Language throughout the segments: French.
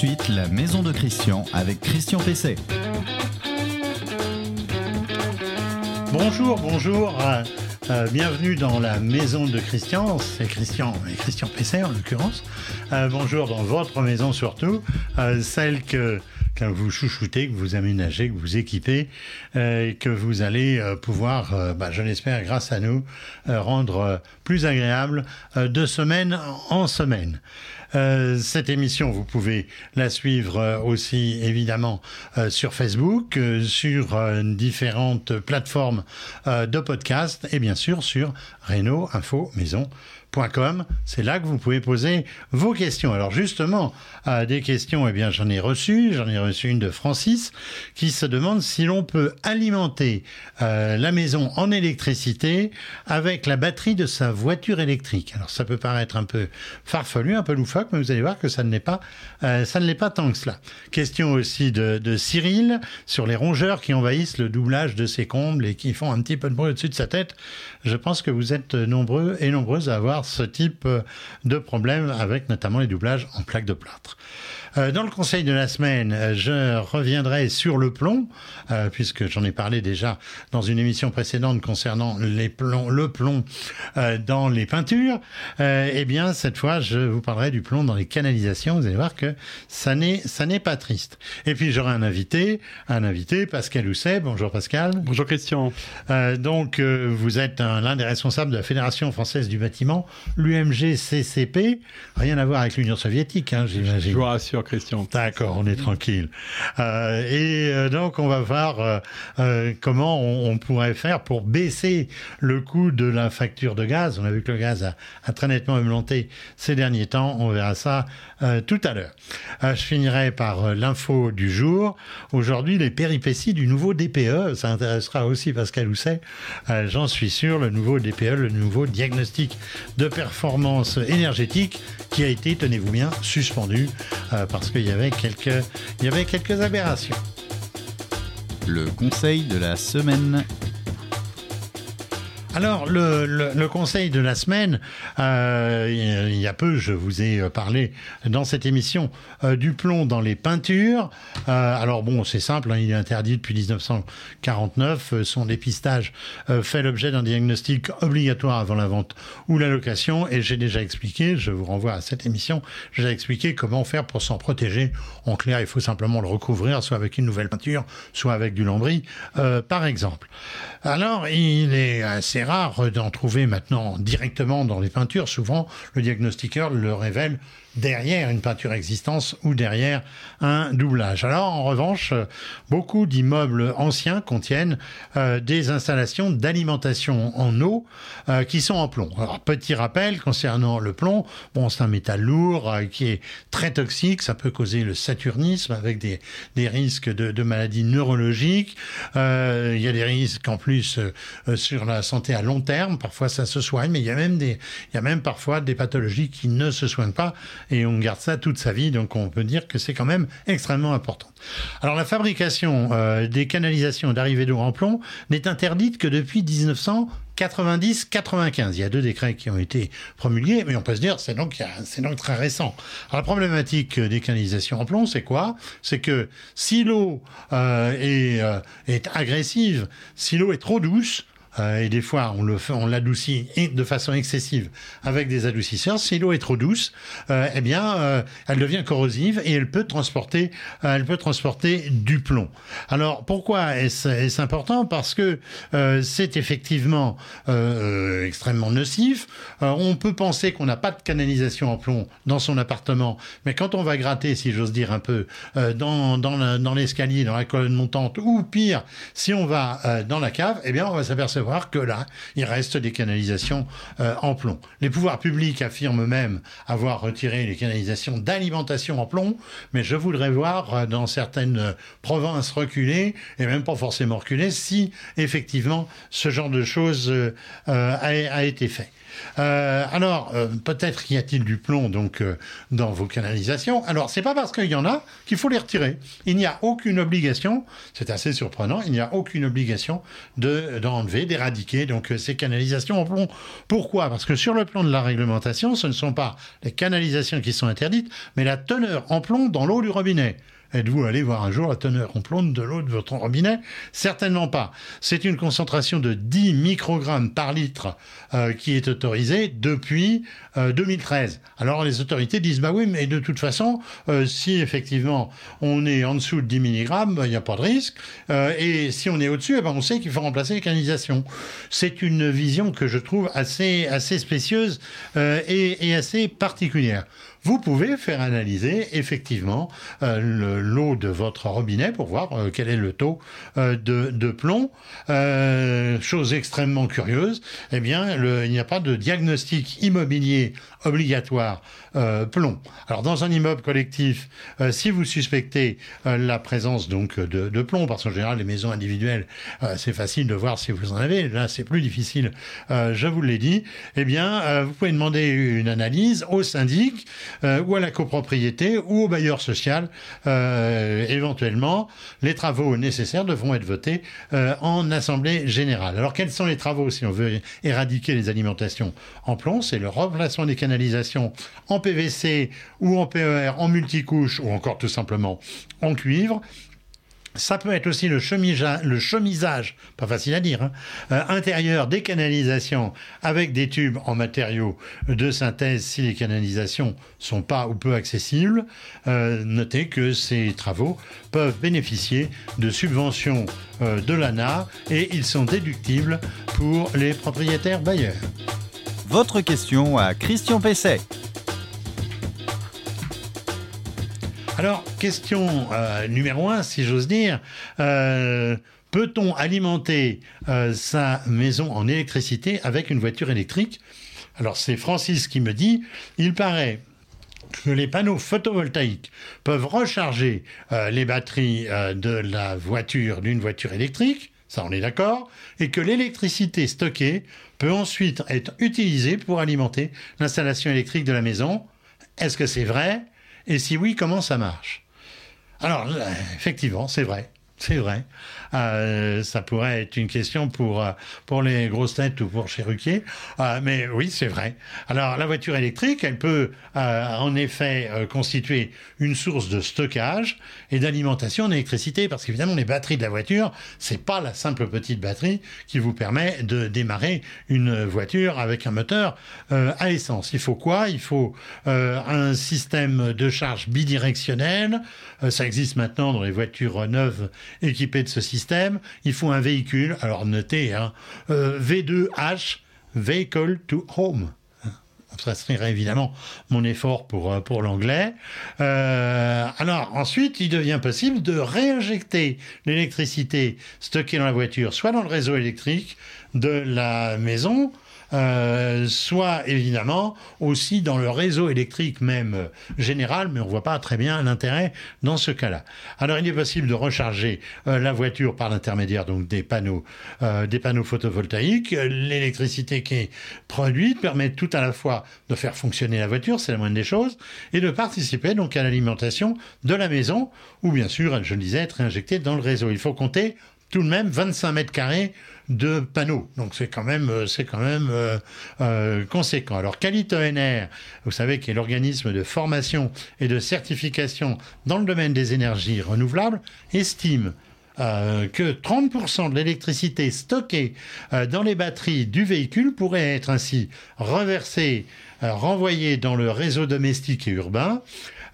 suite la maison de Christian avec Christian Pesset. Bonjour, bonjour. euh, euh, bienvenue dans la maison de Christian. C'est Christian et Christian Pesset en l'occurrence. Euh, bonjour dans votre maison surtout, celle que que vous chouchoutez, que vous aménagez, que vous équipez, euh, et que vous allez euh, pouvoir, euh, bah, je l'espère, grâce à nous, rendre plus agréable de semaine en semaine. Cette émission, vous pouvez la suivre aussi évidemment sur Facebook, sur différentes plateformes de podcast et bien sûr sur Renault Info Maison. C'est là que vous pouvez poser vos questions. Alors justement, euh, des questions, eh bien j'en ai reçu, j'en ai reçu une de Francis qui se demande si l'on peut alimenter euh, la maison en électricité avec la batterie de sa voiture électrique. Alors ça peut paraître un peu farfelu, un peu loufoque, mais vous allez voir que ça ne l'est pas, euh, ça ne l'est pas tant que cela. Question aussi de, de Cyril sur les rongeurs qui envahissent le doublage de ses combles et qui font un petit peu de bruit au-dessus de sa tête. Je pense que vous êtes nombreux et nombreuses à avoir ce type de problème avec notamment les doublages en plaques de plâtre. Euh, dans le conseil de la semaine, euh, je reviendrai sur le plomb, euh, puisque j'en ai parlé déjà dans une émission précédente concernant les plombs, le plomb euh, dans les peintures. Euh, eh bien, cette fois, je vous parlerai du plomb dans les canalisations. Vous allez voir que ça n'est, ça n'est pas triste. Et puis, j'aurai un invité, un invité, Pascal Housset. Bonjour Pascal. Bonjour Christian. Euh, donc, euh, vous êtes un- l'un des responsables de la Fédération française du bâtiment, l'UMG-CCP. Rien à voir avec l'Union soviétique, hein, Je j'imagine. vous rassure Christian. D'accord, on est tranquille. Euh, et euh, donc, on va voir euh, comment on, on pourrait faire pour baisser le coût de la facture de gaz. On a vu que le gaz a, a très nettement augmenté ces derniers temps. On verra ça euh, tout à l'heure. Euh, je finirai par euh, l'info du jour. Aujourd'hui, les péripéties du nouveau DPE. Ça intéressera aussi Pascal Housset. J'en suis sûr, le nouveau DPE, le nouveau diagnostic de performance énergétique qui a été, tenez-vous bien, suspendu parce qu'il y avait quelques aberrations. Le conseil de la semaine. Alors, le, le- le conseil de la semaine, euh, il y a peu, je vous ai euh, parlé dans cette émission euh, du plomb dans les peintures. Euh, alors bon, c'est simple, hein, il est interdit depuis 1949. Euh, son dépistage fait l'objet d'un diagnostic obligatoire avant la vente ou la location. Et j'ai déjà expliqué, je vous renvoie à cette émission, j'ai expliqué comment faire pour s'en protéger. En clair, il faut simplement le recouvrir, soit avec une nouvelle peinture, soit avec du lambris, par exemple. Alors, il est assez rare d'en trouver maintenant directement dans les peintures. Souvent, le diagnostiqueur le révèle derrière une peinture existante ou derrière un doublage. Alors, en revanche, euh, beaucoup d'immeubles anciens contiennent euh, des installations d'alimentation en eau euh, qui sont en plomb. Alors, petit rappel concernant le plomb, bon, c'est un métal lourd qui est très toxique, ça peut causer le saturnisme avec des, des risques de, de maladies neurologiques. Il y a des risques en plus sur la santé à long terme. Parfois, ça se soigne, mais il y a même des, il y a même parfois des pathologies qui ne se soignent pas et on garde ça toute sa vie. Donc, on peut dire que c'est quand même extrêmement important. Alors, la fabrication euh, des canalisations d'arrivée d'eau en plomb n'est interdite que depuis 1990-95. Il y a deux décrets qui ont été promulgués, mais on peut se dire c'est donc, c'est donc très récent. Alors, la problématique euh, des canalisations en plomb, c'est quoi? C'est que si l'eau euh, est, est agressive, si l'eau est trop douce, et des fois on le fait, on l'adoucit de façon excessive avec des adoucisseurs. Si l'eau est trop douce, euh, eh bien, euh, elle devient corrosive et elle peut transporter, euh, elle peut transporter du plomb. Alors pourquoi est-ce est-ce important? Parce que euh, c'est effectivement euh, euh, extrêmement nocif. Euh, on peut penser qu'on n'a pas de canalisation en plomb dans son appartement, mais quand on va gratter, si j'ose dire un peu, euh, dans, dans, la- dans l'escalier, dans la colonne montante, ou pire, si on va euh, dans la cave, eh bien, on va s'apercevoir que là, il reste des canalisations euh, en plomb. Les pouvoirs publics affirment même avoir retiré les canalisations d'alimentation en plomb, mais je voudrais voir euh, dans certaines euh, provinces reculées, et même pas forcément reculées, si effectivement ce genre de choses a été fait. Euh, alors, euh, peut-être y a-t-il du plomb donc euh, dans vos canalisations. Alors, c'est pas parce qu'il y en a qu'il faut les retirer. Il n'y a aucune obligation, c'est assez surprenant, il n'y a aucune obligation de d'enlever, d'éradiquer donc ces canalisations en plomb. Pourquoi? Parce que sur le plan de la réglementation, ce ne sont pas les canalisations qui sont interdites, mais la teneur en plomb dans l'eau du robinet. Êtes-vous allé voir un jour la teneur en plomb de l'eau de votre robinet? Certainement pas. C'est une concentration de 10 microgrammes par litre euh, qui est autorisée depuis 2013. Euh, Alors les autorités disent bah oui, mais de toute façon, euh, si effectivement on est en dessous de 10 mg, il n'y a pas de risque. et si on est au-dessus, eh ben, on sait qu'il faut remplacer les canalisations. C'est une vision que je trouve assez, assez spécieuse et, et assez particulière vous pouvez faire analyser effectivement euh, l'eau de votre robinet pour voir euh, quel est le taux euh, de, plomb. chose extrêmement curieuse, eh bien, il n'y a pas de diagnostic immobilier obligatoire plomb. Alors, dans un immeuble collectif, si vous suspectez la présence donc de, plomb, parce qu'en général, les maisons individuelles, c'est facile de voir si vous en avez. Là, c'est plus difficile. je vous l'ai dit. Eh bien, vous pouvez demander une analyse au syndic euh, ou à la copropriété ou au bailleur social. Euh, éventuellement, les travaux nécessaires devront être votés euh, en assemblée générale. Alors quels sont les travaux si on veut éradiquer les alimentations en plomb? C'est le remplacement des canalisations en PVC ou en PER en multicouche ou encore tout simplement en cuivre ça peut être aussi le, chemisage, pas facile à dire, hein, euh, intérieur des canalisations avec des tubes en matériaux de synthèse si les canalisations sont pas ou peu accessibles. Euh, notez que ces travaux peuvent bénéficier de subventions euh, de l'ANA et ils sont déductibles pour les propriétaires bailleurs. Votre question à Christian Pesset. Alors, question euh, numéro un, si j'ose dire. Euh, peut-on alimenter euh, sa maison en électricité avec une voiture électrique? Alors, c'est Francis qui me dit, il paraît que les panneaux photovoltaïques peuvent recharger les batteries de la voiture d'une voiture électrique, ça on est d'accord, et que l'électricité stockée peut ensuite être utilisée pour alimenter l'installation électrique de la maison. Est-ce que c'est vrai? Et si oui, comment ça marche? Alors, effectivement, c'est vrai. C'est vrai. Euh, ça pourrait être une question pour, euh, pour les grosses têtes ou pour Cheruquier. Euh, mais oui, c'est vrai. Alors, la voiture électrique, elle peut en effet constituer une source de stockage et d'alimentation en électricité. Parce qu'évidemment, les batteries de la voiture, c'est pas la simple petite batterie qui vous permet de démarrer une voiture avec un moteur à essence. Il faut quoi? Il faut un système de charge bidirectionnel. ça existe maintenant dans les voitures neuves équipées de ce système il faut un véhicule, alors notez, hein, euh, V2H, Vehicle to Home. Serait évidemment mon effort pour, euh, pour l'anglais. Euh, alors ensuite, il devient possible de réinjecter l'électricité stockée dans la voiture, soit dans le réseau électrique de la maison, euh, soit évidemment aussi dans le réseau électrique même euh, général, mais on ne voit pas très bien l'intérêt dans ce cas-là. Alors il est possible de recharger euh, la voiture par l'intermédiaire donc des panneaux, des panneaux photovoltaïques. L'électricité qui est produite permet tout à la fois de faire fonctionner la voiture, c'est la moindre des choses, et de participer donc à l'alimentation de la maison, ou bien sûr, je le disais, être injecté dans le réseau. Il faut compter tout de même 25 mètres carrés de panneaux. Donc c'est quand même, euh, c'est quand même euh, euh, conséquent. Alors NR, vous savez, qui est l'organisme de formation et de certification dans le domaine des énergies renouvelables, estime que 30% de l'électricité stockée dans les batteries du véhicule pourrait être ainsi reversée, renvoyée dans le réseau domestique et urbain.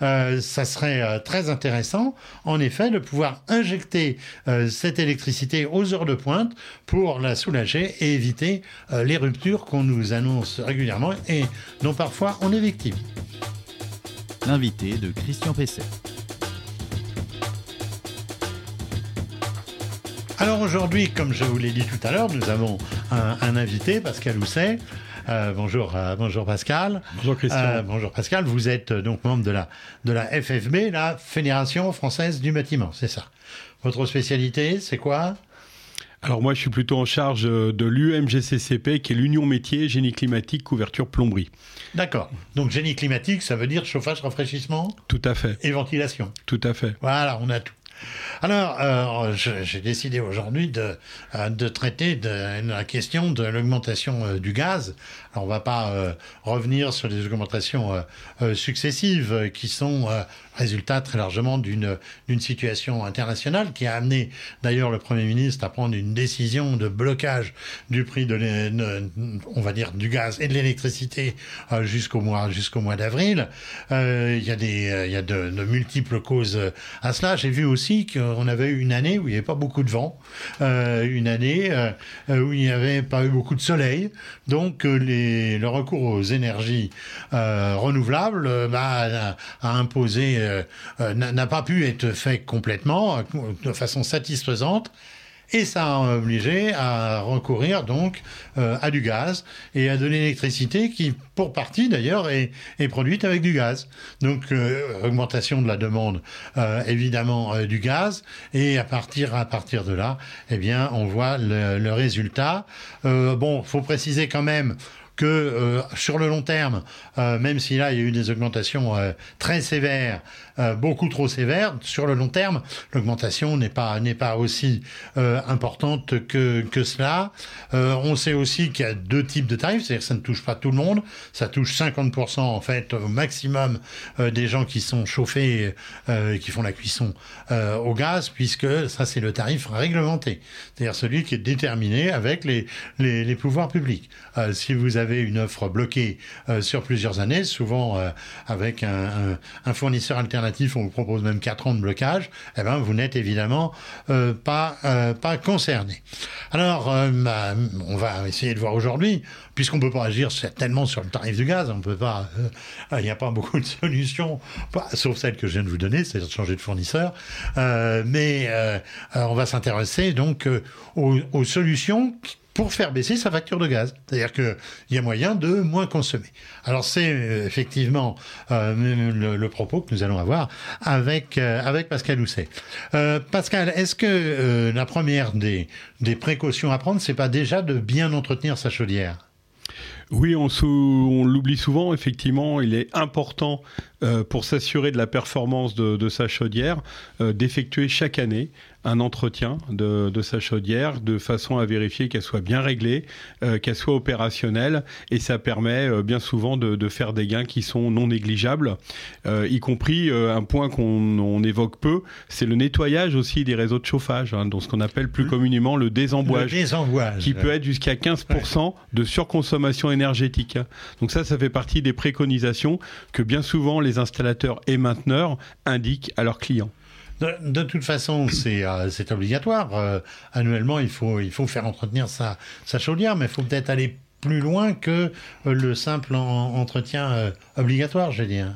Euh, ça serait euh, très intéressant, en effet, de pouvoir injecter euh, cette électricité aux heures de pointe pour la soulager et éviter les ruptures qu'on nous annonce régulièrement et dont parfois on est victime. L'invité de Christian Pesset. Alors aujourd'hui, comme je vous l'ai dit tout à l'heure, nous avons un, un invité, Pascal Housset, euh, bonjour, euh, bonjour Pascal. Bonjour Christian. Euh, bonjour Pascal. Vous êtes donc membre de la de la FFB, la Fédération française du bâtiment, c'est ça. Votre spécialité, c'est quoi? Alors moi, je suis plutôt en charge de l'UMGCCP, qui est l'Union métier génie climatique, couverture, plomberie. D'accord. Donc génie climatique, ça veut dire chauffage, rafraîchissement? Tout à fait. Et ventilation? Tout à fait. Voilà, on a tout. Alors, euh, j'ai décidé aujourd'hui de, euh, traiter la question de l'augmentation euh, du gaz. Alors, on va pas revenir sur les augmentations successives qui sont résultat très largement d'une situation internationale qui a amené d'ailleurs le Premier ministre à prendre une décision de blocage du prix de, on va dire, du gaz et de l'électricité jusqu'au mois, jusqu'au mois d'avril. Il y a, des, y a de, de, multiples causes à cela. J'ai vu aussi qu'on avait eu une année où il n'y avait pas beaucoup de vent, euh, une année où il n'y avait pas eu beaucoup de soleil. Donc les, le recours aux énergies renouvelables bah, a imposé euh, euh, n'a pas pu être fait complètement, euh, de façon satisfaisante. Et ça a obligé à recourir donc à du gaz et à de l'électricité qui, pour partie d'ailleurs, est, produite avec du gaz. Donc augmentation de la demande, évidemment du gaz, et à partir à partir de là, eh bien, on voit le, résultat. bon, faut préciser quand même que euh, sur le long terme, euh, même si là il y a eu des augmentations euh, très sévères, beaucoup trop sévères, sur le long terme, l'augmentation n'est pas n'est pas aussi importante que que cela. on sait aussi qu'il y a deux types de tarifs, c'est-à-dire que ça ne touche pas tout le monde, ça touche 50% en fait au maximum des gens qui sont chauffés, qui font la cuisson au gaz, puisque ça c'est le tarif réglementé, c'est-à-dire celui qui est déterminé avec les les, les pouvoirs publics. si vous avez une offre bloquée euh, sur plusieurs années, souvent euh, avec un, fournisseur alternatif, on vous propose même 4 ans de blocage, eh ben, vous n'êtes évidemment euh, pas, pas concerné. Alors, bah, on va essayer de voir aujourd'hui, puisqu'on ne peut pas agir certainement sur le tarif du gaz, on peut pas, il n'y a pas beaucoup de solutions, sauf celle que je viens de vous donner, c'est-à-dire de changer de fournisseur, mais on va s'intéresser donc aux, aux solutions pour faire baisser sa facture de gaz. C'est-à-dire qu'il y a moyen de moins consommer. Alors c'est euh, effectivement euh, le, propos que nous allons avoir avec, euh, avec Pascal Housset. Pascal, est-ce que la première des, des précautions à prendre, c'est pas déjà de bien entretenir sa chaudière? Oui, on, on l'oublie souvent, effectivement, il est important pour s'assurer de la performance de, de sa chaudière d'effectuer chaque année un entretien de, sa chaudière de façon à vérifier qu'elle soit bien réglée, euh, qu'elle soit opérationnelle et ça permet euh, bien souvent de, faire des gains qui sont non négligeables, euh, y compris un point qu'on évoque peu, c'est le nettoyage aussi des réseaux de chauffage, hein, donc ce qu'on appelle plus communément le désembouage, qui peut être jusqu'à 15% de surconsommation énergétique. Donc ça, ça fait partie des préconisations que bien souvent les installateurs et mainteneurs indiquent à leurs clients. De, toute façon, c'est euh, obligatoire. Euh, annuellement, il faut, faire entretenir sa, chaudière, mais il faut peut-être aller plus loin que euh, le simple entretien obligatoire, je veux.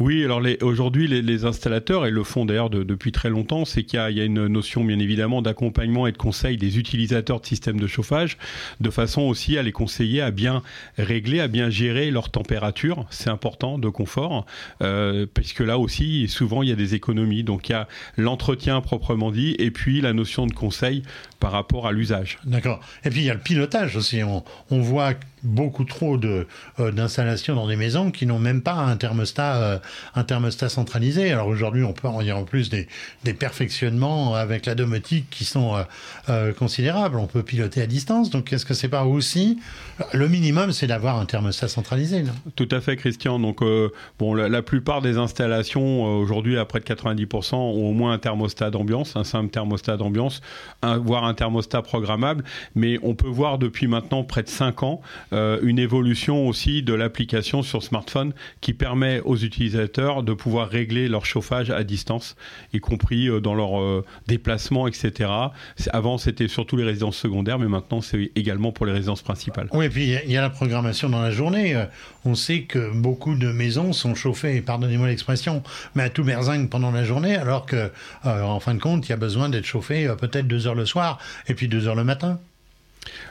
Oui, alors aujourd'hui, les, installateurs, et le font d'ailleurs depuis très longtemps, c'est qu'il y, a une notion bien évidemment d'accompagnement et de conseil des utilisateurs de systèmes de chauffage, de façon aussi à les conseiller à bien régler, à bien gérer leur température, c'est important, de confort, euh, parce que là aussi, souvent, il y a des économies. Donc il y a l'entretien proprement dit, et puis la notion de conseil par rapport à l'usage. D'accord. Et puis il y a le pilotage aussi. On, on voit beaucoup trop de euh, d'installations dans des maisons qui n'ont même pas un thermostat euh, un thermostat centralisé. Alors aujourd'hui, on peut en dire en plus des, des perfectionnements avec la domotique qui sont euh, considérables. On peut piloter à distance. Donc est-ce que c'est pas aussi le minimum, c'est d'avoir un thermostat centralisé Tout à fait, Christian. Donc bon, la, plupart des installations aujourd'hui, à près de 90%, ont au moins un thermostat d'ambiance, un simple thermostat d'ambiance, voire un thermostat programmable. Mais on peut voir depuis maintenant près de 5 ans euh, une évolution aussi de l'application sur smartphone qui permet aux utilisateurs de pouvoir régler leur chauffage à distance, y compris euh, dans leur euh, déplacement, etc. Avant, c'était surtout les résidences secondaires, mais maintenant, c'est également pour les résidences principales. Oui, et puis il y a la programmation dans la journée. On sait que beaucoup de maisons sont chauffées, pardonnez-moi l'expression, mais à tout berzingue pendant la journée, alors que, en fin de compte, il y a besoin d'être chauffé peut-être deux heures le soir et puis deux heures le matin.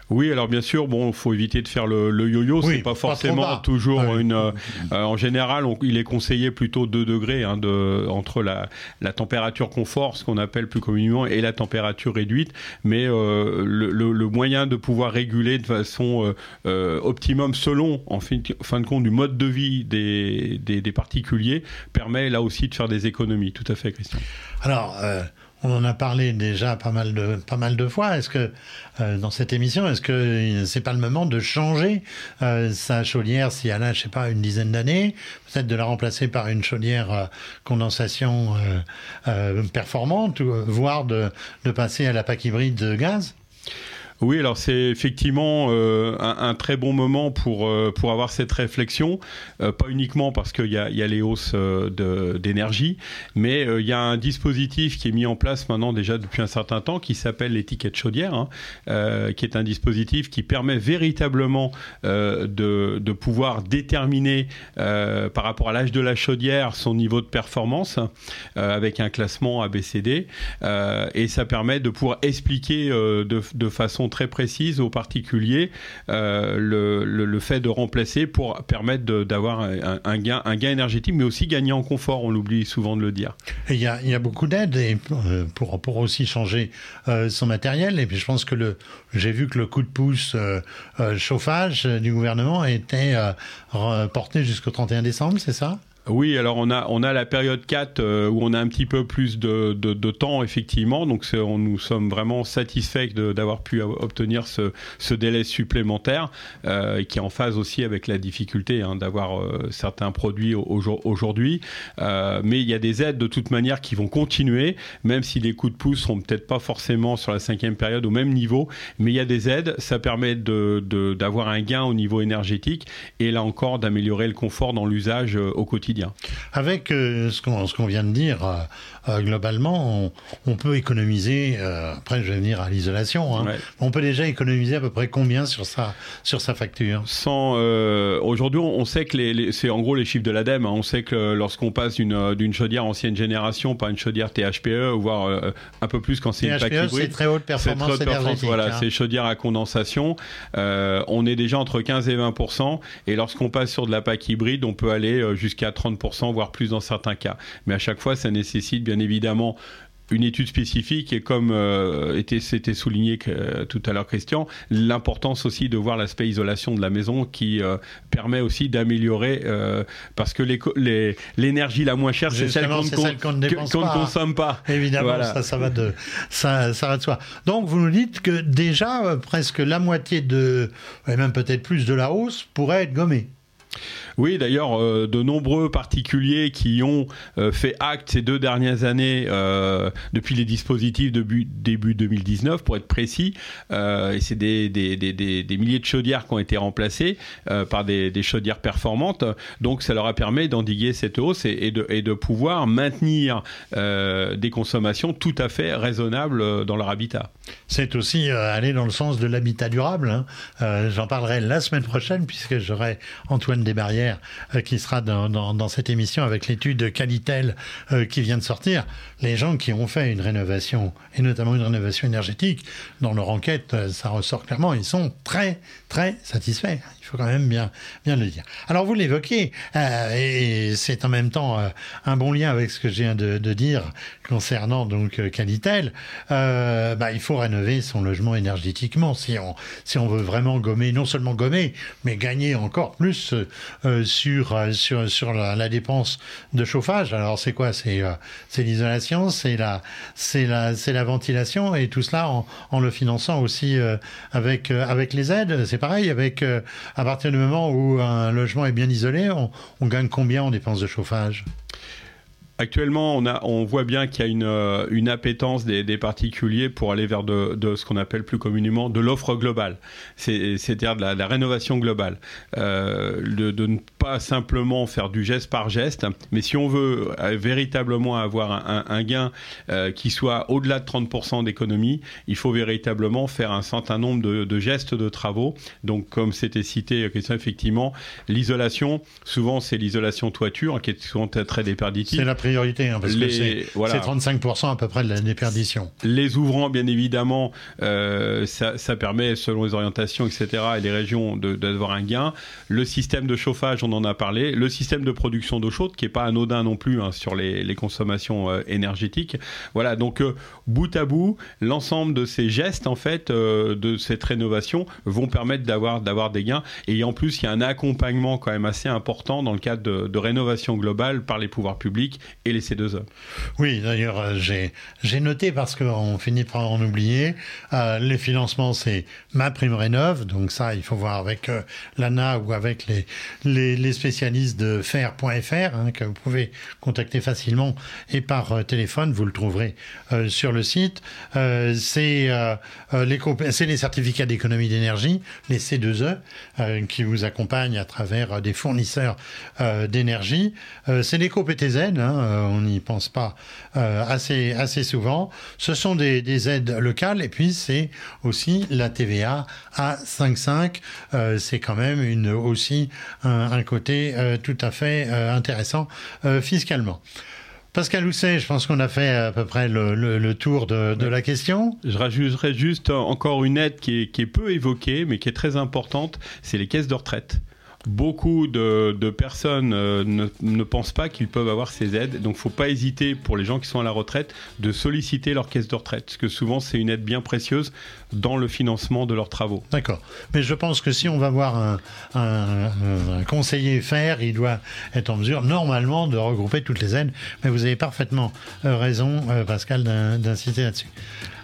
Oui, alors bien sûr, bon, faut éviter de faire le, yo-yo. c'est pas forcément toujours ah une. Euh, en général, il est conseillé plutôt 2 degrés hein, de, entre la, la, température confort, ce qu'on appelle plus communément, et la température réduite. Mais euh, le, le, moyen de pouvoir réguler de façon euh, optimum, selon en fin, fin, de compte du mode de vie des, des, des, particuliers, permet là aussi de faire des économies. Tout à fait, Christian. Alors. On en a parlé déjà pas mal de, pas mal de fois. Est-ce que euh, dans cette émission, est-ce que c'est pas le moment de changer euh, sa chaudière si elle a, je sais pas, une dizaine d'années, peut-être de la remplacer par une chaudière euh, condensation performante, voire de, de passer à la PAC hybride de gaz? Oui, alors c'est effectivement euh, un, très bon moment pour, euh, pour avoir cette réflexion, euh, pas uniquement parce qu'il y a, y a les hausses d'énergie, mais il y a un dispositif qui est mis en place maintenant déjà depuis un certain temps qui s'appelle l'étiquette chaudière, hein, qui est un dispositif qui permet véritablement de, de pouvoir déterminer par rapport à l'âge de la chaudière son niveau de performance avec un classement ABCD et ça permet de pouvoir expliquer de, de façon très précises aux particuliers euh, le, le, fait de remplacer pour permettre d'avoir un, gain, un gain énergétique, mais aussi gagner en confort, on l'oublie souvent de le dire. Il y a, y a, beaucoup d'aides euh, pour, pour aussi changer euh, son matériel, et puis je pense que j'ai vu que le coup de pouce chauffage du gouvernement était porté jusqu'au 31 décembre, c'est ça? Oui, alors on a, on a la période 4 euh, où on a un petit peu plus de, de, temps, effectivement. Donc on, nous sommes vraiment satisfaits d'avoir pu obtenir ce, ce délai supplémentaire euh, qui est en phase aussi avec la difficulté hein, d'avoir euh, certains produits aujourd'hui. mais il y a des aides de toute manière qui vont continuer, même si les coups de pouce seront peut-être pas forcément sur la cinquième période au même niveau. Mais il y a des aides, ça permet d'avoir de, un gain au niveau énergétique et là encore d'améliorer le confort dans l'usage au quotidien. Avec euh, ce qu'on vient de dire, euh, euh, globalement, on, peut économiser, après je vais venir à l'isolation, hein, on peut déjà économiser à peu près combien sur sa, sur sa facture? Sans, Aujourd'hui, on sait que les, c'est en gros les chiffres de l'ADEME, hein. on sait que lorsqu'on passe d'une chaudière ancienne génération par une chaudière THPE, voire un peu plus quand c'est une THPE, c'est très haute performance énergétique. Voilà, hein. c'est chaudière à condensation. on est déjà entre 15 et 20 et lorsqu'on passe sur de la PAC hybride, on peut aller jusqu'à 30 voire plus dans certains cas. Mais à chaque fois, ça nécessite bien évidemment une étude spécifique et comme euh, c'était souligné euh, tout à l'heure Christian, l'importance aussi de voir l'aspect isolation de la maison qui euh, permet aussi d'améliorer parce que l'énergie la moins chère c'est celle qu'on ne, consomme pas. Évidemment, ça, ça, va de ça, ça va de soi. Donc vous nous dites que déjà presque la moitié de et même peut-être plus de la hausse pourrait être gommée. Oui, d'ailleurs, euh, de nombreux particuliers qui ont euh, fait acte ces deux dernières années euh, depuis les dispositifs début 2019, pour être précis, et c'est des, des, milliers de chaudières qui ont été remplacées par des, chaudières performantes. Donc, ça leur a permis d'endiguer cette hausse et, de, et, de, pouvoir maintenir des consommations tout à fait raisonnables dans leur habitat. C'est aussi aller dans le sens de l'habitat durable. Hein. J'en parlerai la semaine prochaine puisque j'aurai Antoine Desbarrières euh, qui sera dans, cette émission avec l'étude Qualitel euh, qui vient de sortir. Les gens qui ont fait une rénovation, et notamment une rénovation énergétique, dans leur enquête, euh, ça ressort clairement, ils sont très, très satisfaits. Il faut quand même bien, bien le dire. Alors vous l'évoquez, et c'est en même temps un bon lien avec ce que je viens de, dire concernant donc Qualitel. bah, il faut rénover son logement énergétiquement si on, si on veut vraiment gommer, non seulement gommer, mais gagner encore plus euh, sur, euh, sur, sur la, dépense de chauffage. Alors c'est quoi? C'est euh, c'est l'isolation, c'est la, la, la ventilation et tout cela en, en le finançant aussi avec, avec les aides. C'est pareil, avec, à partir du moment où un logement est bien isolé, on, gagne combien en dépenses de chauffage? Actuellement, on, a, on voit bien qu'il y a une, euh, une appétence des, des, particuliers pour aller vers de, de ce qu'on appelle plus communément de l'offre globale, c'est-à-dire de la, la, rénovation globale. Euh, de, de, ne pas simplement faire du geste par geste, mais si on veut euh, véritablement avoir un, un gain euh, qui soit au-delà de 30% d'économie, il faut véritablement faire un certain nombre de, de gestes de travaux. Donc, comme c'était cité, effectivement, l'isolation, souvent c'est l'isolation toiture qui est souvent très déperditive. Priorité, hein, parce que c'est 35% à peu près de la déperdition. Les ouvrants, bien évidemment, ça, ça, permet, selon les orientations, etc., et les régions, d'avoir un gain. Le système de chauffage, on en a parlé. Le système de production d'eau chaude, qui n'est pas anodin non plus hein, sur les, les consommations énergétiques. Voilà, donc bout à bout, l'ensemble de ces gestes, en fait, de cette rénovation vont permettre d'avoir d'avoir des gains. Et en plus, il y a un accompagnement quand même assez important dans le cadre de, rénovation globale par les pouvoirs publics les C2E. Oui, d'ailleurs, euh, j'ai noté parce qu'on finit par en oublier. Euh, les financements, c'est ma prime rénov, donc ça, il faut voir avec euh, l'ANA ou avec les, spécialistes de fer.fr hein, que vous pouvez contacter facilement et par téléphone, vous le trouverez sur le site. c'est les, les certificats d'économie d'énergie, les C2E, euh, qui vous accompagnent à travers des fournisseurs d'énergie. c'est l'éco-PTZ, hein, on n'y pense pas assez, assez souvent. Ce sont des, aides locales et puis c'est aussi la TVA à 5,5. c'est quand même une, aussi un, côté tout à fait intéressant fiscalement. Pascal Housset, je pense qu'on a fait à peu près le, tour de, la question. Je rajouterais juste encore une aide qui est, qui est peu évoquée, mais qui est très importante, c'est les caisses de retraite beaucoup de, personnes euh, ne, pensent pas qu'ils peuvent avoir ces aides. Donc, il ne faut pas hésiter pour les gens qui sont à la retraite de solliciter leur caisse de retraite, parce que souvent c'est une aide bien précieuse dans le financement de leurs travaux. D'accord. Mais je pense que si on va voir un, conseiller faire, il doit être en mesure normalement de regrouper toutes les aides. Mais vous avez parfaitement euh, raison, euh, Pascal, d'inciter là-dessus.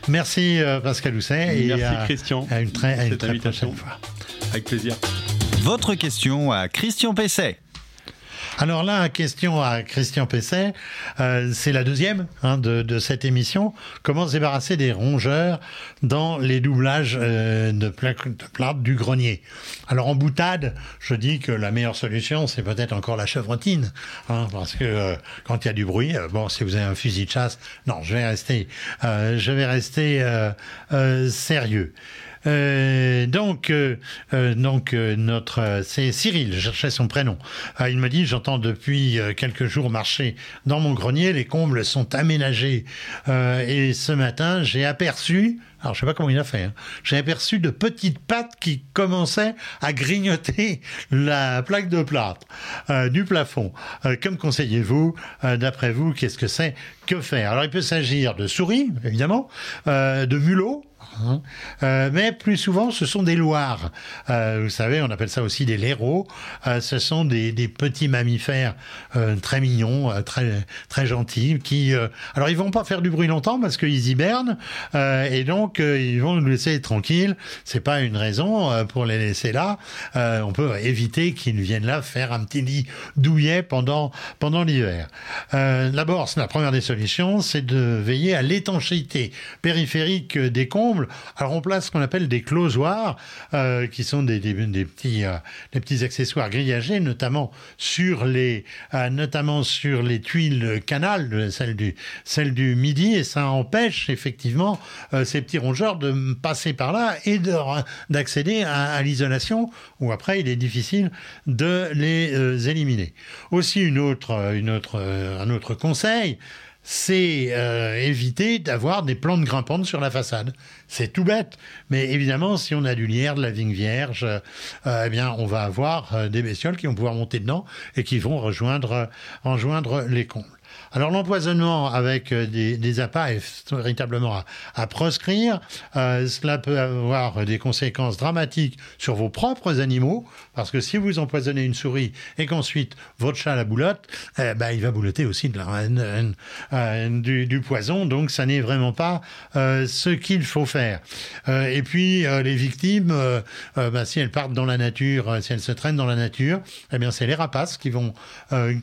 Merci Pascal Housset. Merci Christian. À une très, à une très prochaine fois. Avec plaisir. Votre question à Christian Pesset. Alors là, question à Christian Pesset, euh, c'est la deuxième hein, de, cette émission. Comment se débarrasser des rongeurs dans les doublages euh, de, de du grenier? Alors en boutade, je dis que la meilleure solution, c'est peut-être encore la chevrotine, hein, parce que euh, quand il y a du bruit, bon, si vous avez un fusil de chasse, non, je vais rester, je vais rester sérieux. Euh, donc, euh, euh, donc notre, c'est Cyril, je cherchais son prénom. il me dit, j'entends depuis quelques jours marcher dans mon grenier, les combles sont aménagés. et ce matin, j'ai aperçu, alors je sais pas comment il a fait, hein, j'ai aperçu de petites pattes qui commençaient à grignoter la plaque de plâtre du plafond. comme conseillez-vous, d'après vous, qu'est-ce que c'est? Que faire? Alors il peut s'agir de souris, évidemment, de mulots Hein. Euh, mais plus souvent, ce sont des loirs. Euh, vous savez, on appelle ça aussi des laireaux. Euh, ce sont des, des petits mammifères très mignons, très très gentils, qui alors ils vont pas faire du bruit longtemps parce qu'ils hibernent et donc ils vont nous laisser tranquilles. C'est pas une raison pour les laisser là. on peut éviter qu'ils viennent là faire un petit lit douillet pendant pendant l'hiver. D'abord, la première des solutions, c'est de veiller à l'étanchéité périphérique des combles alors on place ce qu'on appelle des closoirs, euh, qui sont des, petits, euh, des petits accessoires grillagés, notamment sur les, euh, notamment sur les tuiles canal, celles du, celle du midi, et ça empêche effectivement ces petits rongeurs de passer par là et d'accéder à, l'isolation, où après il est difficile de les éliminer. Aussi une autre, une autre, un autre conseil, c'est euh, éviter d'avoir des plantes grimpantes sur la façade. C'est tout bête, mais évidemment, si on a du lierre, de la vigne vierge, euh, eh bien, on va avoir euh, des bestioles qui vont pouvoir monter dedans et qui vont rejoindre, rejoindre les combles. Alors l'empoisonnement avec euh, des, des appâts est véritablement à, proscrire. Euh, cela peut avoir des conséquences dramatiques sur vos propres animaux, parce que si vous empoisonnez une souris et qu'ensuite votre chat la boulotte, eh ben, il va boulotter aussi de la, du, du, poison, donc ça n'est vraiment pas euh, ce qu'il faut faire. et puis les victimes, ben, si elles partent dans la nature, si elles se traînent dans la nature, eh bien c'est les rapaces qui vont,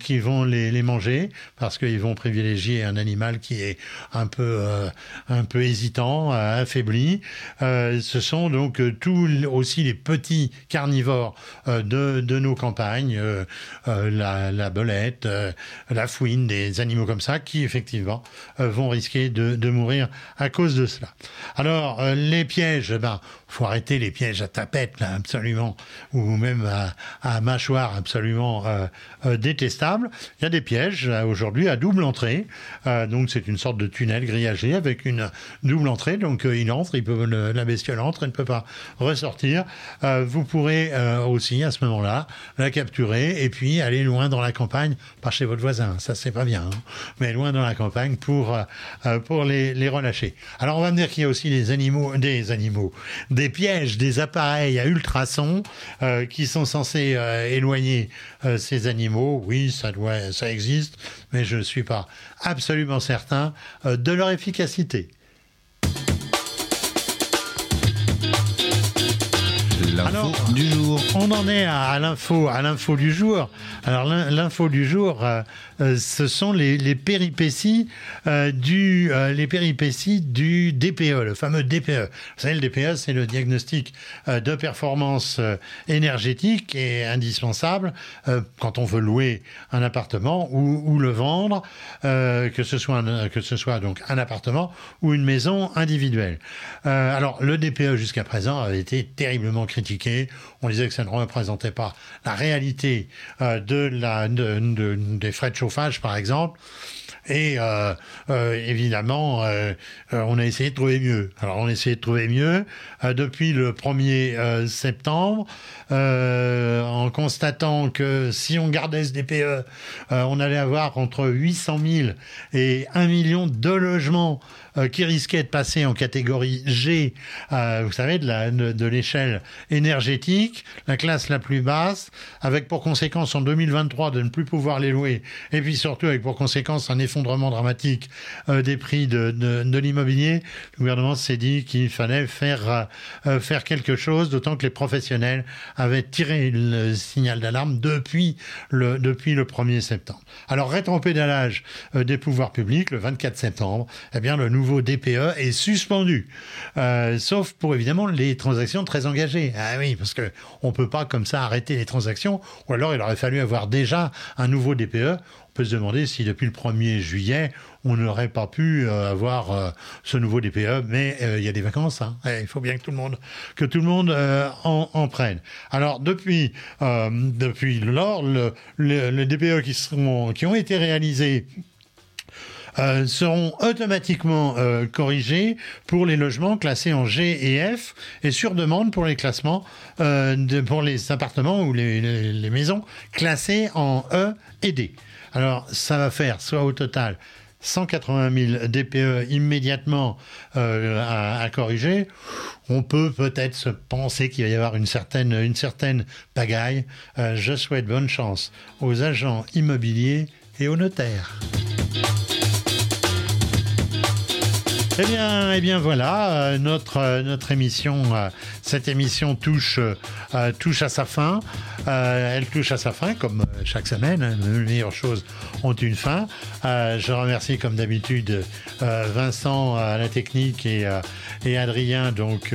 qui vont les, les manger, parce qu'ils vont privilégier un animal qui est un peu, euh, un peu hésitant, euh, affaibli. Euh, ce sont donc tous aussi les petits carnivores de, de, nos campagnes, la, belette, la fouine, des animaux comme ça, qui effectivement vont risquer de, de, mourir à cause de cela. Alors, les pièges, ben, faut arrêter les pièges à tapette, là, absolument, ou même à, mâchoire absolument euh, euh, détestable. Il y a des pièges aujourd'hui à double entrée. Euh, donc c'est une sorte de tunnel grillagé avec une double entrée. Donc euh, il entre, il peut, le- la bestiole entre, elle ne peut pas ressortir. Vous pourrez aussi à ce moment-là la capturer et puis aller loin dans la campagne, pas chez votre voisin, ça c'est pas bien, hein, mais loin dans la campagne pour, pour les, les relâcher. Alors on va me dire qu'il y a aussi des animaux, des animaux, pièges, des appareils à ultrasons euh, qui sont censés euh, éloigner euh, ces animaux. Oui, ça doit, ça existe, mais je ne suis pas absolument certain de leur efficacité. Alors- du jour. On en est à, à l'info, à l'info du jour. Alors l'in- l'info du jour, euh, euh, ce sont les, les péripéties euh, du, les péripéties du DPE, le fameux DPE. Vous savez, le DPE, c'est le diagnostic de performance énergétique qui est indispensable quand on veut louer un appartement ou, ou le vendre, que ce soit un, que ce soit donc un appartement ou une maison individuelle. Alors le DPE jusqu'à présent avait été terriblement critiqué. On disait que ça ne représentait pas la réalité euh, des frais de chauffage, par exemple. Et euh, euh, évidemment, on a essayé de trouver mieux. Alors, on a essayé de trouver mieux depuis le 1er euh, septembre, en constatant que si on gardait ce DPE, on allait avoir entre 800 000 et 1 million de logements euh, qui risquaient de passer en catégorie G, euh, vous savez, de l'échelle énergétique, la classe la plus basse, avec pour conséquence en 2023 de ne plus pouvoir les louer, et puis surtout avec pour conséquence un effondrement dramatique euh, des prix de, l'immobilier, le gouvernement s'est dit qu'il fallait faire, faire quelque chose, d'autant que les professionnels avaient tiré le signal d'alarme depuis le, depuis le 1er septembre. Alors, rétropédalage des pouvoirs publics, le 24 septembre, eh bien, le nouveau DPE est suspendu, Euh, sauf pour évidemment les transactions très engagées. Ah oui, parce que on peut pas comme ça arrêter les transactions, ou alors il aurait fallu avoir déjà un nouveau DPE. On peut se demander si depuis le 1er juillet, on n'aurait pas pu euh, avoir euh, ce nouveau DPE, mais il y a des vacances. hein. Eh, il faut bien que tout le monde, que tout le monde en, en prenne. Alors depuis, depuis lors, le, le, le DPE qui, seront, qui ont été réalisés euh, seront automatiquement euh, corrigés pour les logements classés en G et F et sur demande pour les classements euh, pour les appartements ou les, maisons classées en E et D. Alors ça va faire soit au total 180 000 DPE immédiatement à, corriger. On peut peut-être se penser qu'il va y avoir une certaine, une certaine pagaille. Je souhaite bonne chance aux agents immobiliers et aux notaires. Eh bien, eh bien voilà, euh, notre, euh, notre émission, euh, cette émission touche, touche à sa fin. Elle touche à sa fin, comme chaque semaine. hein, les meilleures choses ont une fin. Je remercie, comme d'habitude, Vincent à la technique et, et Adrien, donc,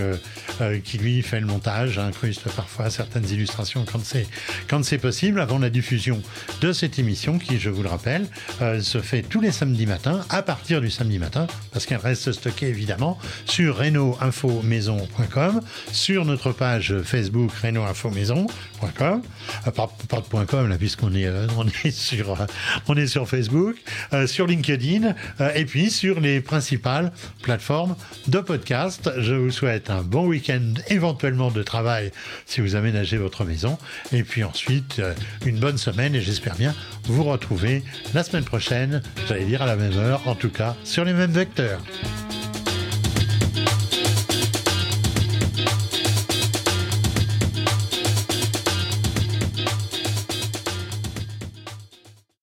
euh, qui lui fait le montage, incruste parfois certaines illustrations quand c'est possible, avant la diffusion de cette émission, qui, je vous le rappelle, euh, se fait tous les samedis matins, à partir du samedi matin, parce qu'elle reste stockée évidemment sur reno-info-maison.com, sur notre page Facebook reno-info-maison.com, euh, pas, pas .com là, puisqu'on est, on est, sur, est sur Facebook, sur LinkedIn, et puis sur les principales plateformes de podcast. Je vous souhaite un bon week-end, éventuellement de travail si vous aménagez votre maison, et puis ensuite euh, une bonne semaine, et j'espère bien vous retrouver la semaine prochaine, j'allais dire à la même heure, en tout cas sur les mêmes vecteurs.